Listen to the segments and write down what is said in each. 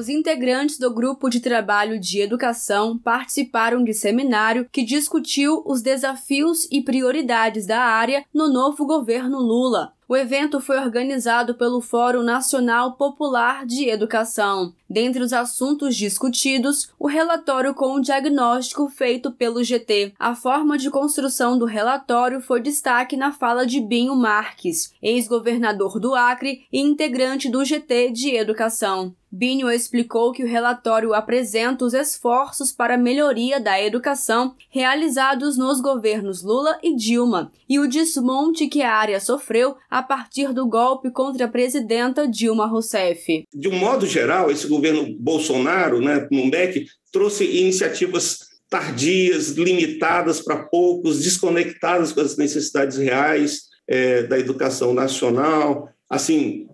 Os integrantes do grupo de trabalho de educação participaram de seminário que discutiu os desafios e prioridades da área no novo governo Lula. O evento foi organizado pelo Fórum Nacional Popular de Educação. Dentre os assuntos discutidos, o relatório com o diagnóstico feito pelo GT. A forma de construção do relatório foi destaque na fala de Binho Marques, ex-governador do Acre e integrante do GT de Educação. Binho explicou que o relatório apresenta os esforços para a melhoria da educação realizados nos governos Lula e Dilma e o desmonte que a área sofreu a partir do golpe contra a presidenta Dilma Rousseff. De um modo geral, esse governo Bolsonaro, né, no MEC, trouxe iniciativas tardias, limitadas para poucos, desconectadas com as necessidades reais é, da educação nacional. Assim,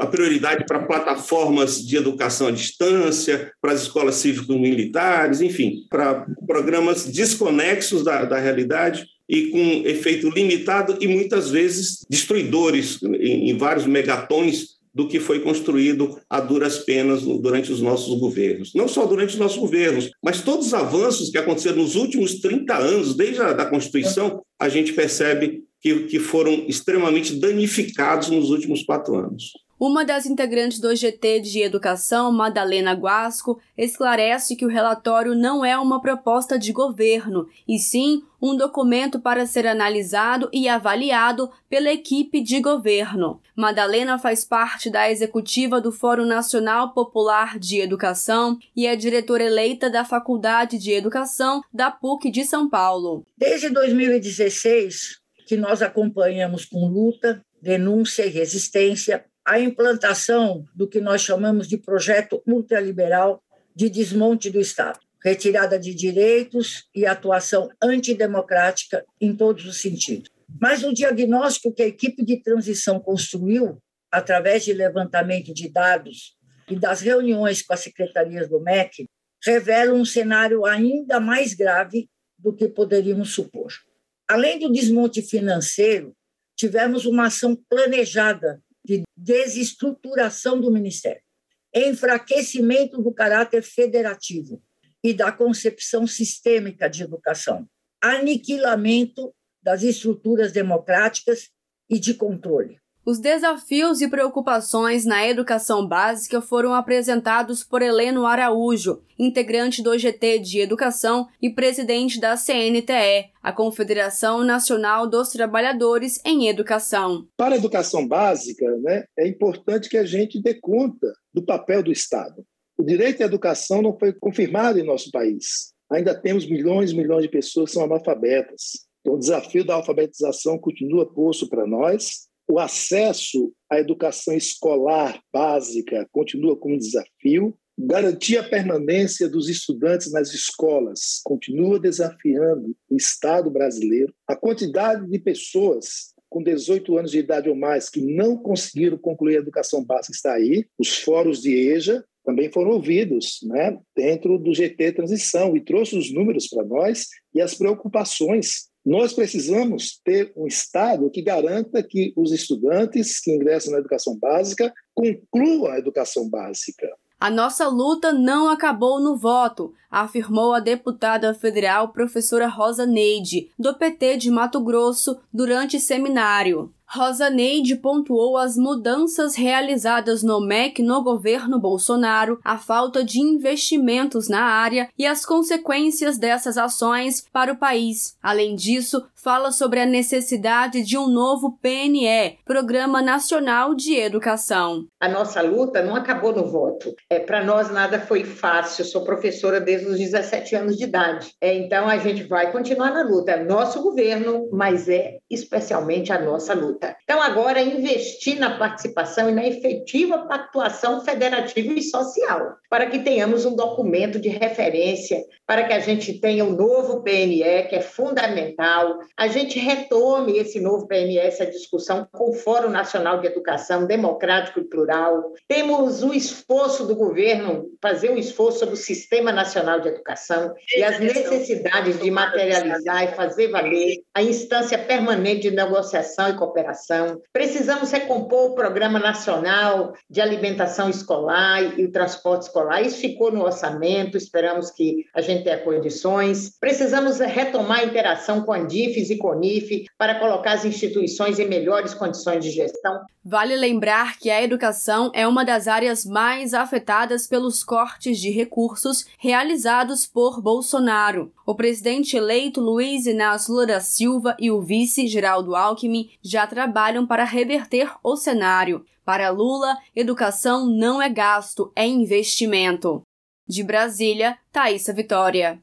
a prioridade para plataformas de educação à distância, para as escolas cívicos-militares, enfim, para programas desconexos da, da realidade e com efeito limitado e muitas vezes destruidores em, em vários megatons do que foi construído a duras penas durante os nossos governos. Não só durante os nossos governos, mas todos os avanços que aconteceram nos últimos 30 anos, desde a da Constituição, a gente percebe que, que foram extremamente danificados nos últimos quatro anos. Uma das integrantes do GT de Educação, Madalena Guasco, esclarece que o relatório não é uma proposta de governo, e sim um documento para ser analisado e avaliado pela equipe de governo. Madalena faz parte da executiva do Fórum Nacional Popular de Educação e é diretora eleita da Faculdade de Educação da PUC de São Paulo. Desde 2016, que nós acompanhamos com luta, denúncia e resistência a implantação do que nós chamamos de projeto ultraliberal de desmonte do Estado, retirada de direitos e atuação antidemocrática em todos os sentidos. Mas o diagnóstico que a equipe de transição construiu, através de levantamento de dados e das reuniões com as secretarias do MEC, revela um cenário ainda mais grave do que poderíamos supor. Além do desmonte financeiro, tivemos uma ação planejada de desestruturação do Ministério, enfraquecimento do caráter federativo e da concepção sistêmica de educação, aniquilamento das estruturas democráticas e de controle. Os desafios e preocupações na educação básica foram apresentados por Heleno Araújo, integrante do GT de Educação e presidente da CNTE, a Confederação Nacional dos Trabalhadores em Educação. Para a educação básica, né, é importante que a gente dê conta do papel do Estado. O direito à educação não foi confirmado em nosso país. Ainda temos milhões e milhões de pessoas que são analfabetas. Então, o desafio da alfabetização continua posto para nós o acesso à educação escolar básica continua como desafio. Garantir a permanência dos estudantes nas escolas continua desafiando o Estado brasileiro. A quantidade de pessoas com 18 anos de idade ou mais que não conseguiram concluir a educação básica está aí. Os fóruns de EJA também foram ouvidos né, dentro do GT Transição e trouxe os números para nós e as preocupações nós precisamos ter um Estado que garanta que os estudantes que ingressam na educação básica concluam a educação básica. A nossa luta não acabou no voto, afirmou a deputada federal professora Rosa Neide, do PT de Mato Grosso, durante seminário. Rosa Neide pontuou as mudanças realizadas no MEC no governo Bolsonaro, a falta de investimentos na área e as consequências dessas ações para o país. Além disso, fala sobre a necessidade de um novo PNE, Programa Nacional de Educação. A nossa luta não acabou no voto. É, para nós nada foi fácil. sou professora desde os 17 anos de idade. É, então a gente vai continuar na luta. É nosso governo, mas é especialmente a nossa luta Então, agora, investir na participação e na efetiva pactuação federativa e social, para que tenhamos um documento de referência, para que a gente tenha um novo PNE, que é fundamental, a gente retome esse novo PNE, essa discussão com o Fórum Nacional de Educação Democrático e Plural. Temos o esforço do governo, fazer um esforço sobre o Sistema Nacional de Educação e as necessidades de materializar e fazer valer a instância permanente de negociação e cooperação alimentação. Precisamos recompor o Programa Nacional de Alimentação Escolar e o Transporte Escolar. Isso ficou no orçamento, esperamos que a gente tenha condições. Precisamos retomar a interação com a Andifes e CONIF para colocar as instituições em melhores condições de gestão. Vale lembrar que a educação é uma das áreas mais afetadas pelos cortes de recursos realizados por Bolsonaro. O presidente eleito Luiz Inácio Lula da Silva e o vice Geraldo Alckmin já trabalham para reverter o cenário. Para Lula, educação não é gasto, é investimento. De Brasília, Thaisa Vitória.